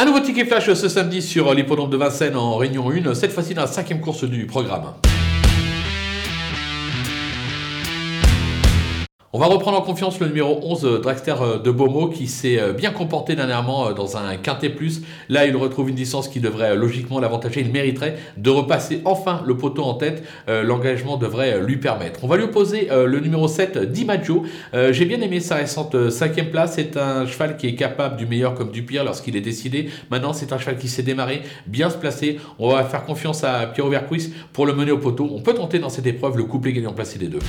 Un nouveau ticket flash ce samedi sur l'hippodrome de Vincennes en Réunion 1, cette fois-ci dans la cinquième course du programme. On va reprendre en confiance le numéro 11, euh, Dragster euh, de Beaumont, qui s'est euh, bien comporté dernièrement dans un quintet plus. Là, il retrouve une distance qui devrait logiquement l'avantager. Il mériterait de repasser enfin le poteau en tête. L'engagement devrait lui permettre. On va lui opposer le numéro 7, Dimaggio. J'ai bien aimé sa récente cinquième place. C'est un cheval qui est capable du meilleur comme du pire lorsqu'il est décidé. Maintenant, c'est un cheval qui s'est démarré, bien se placer. On va faire confiance à Pierre Verquis pour le mener au poteau. On peut tenter dans cette épreuve le couplet gagnant placé des deux.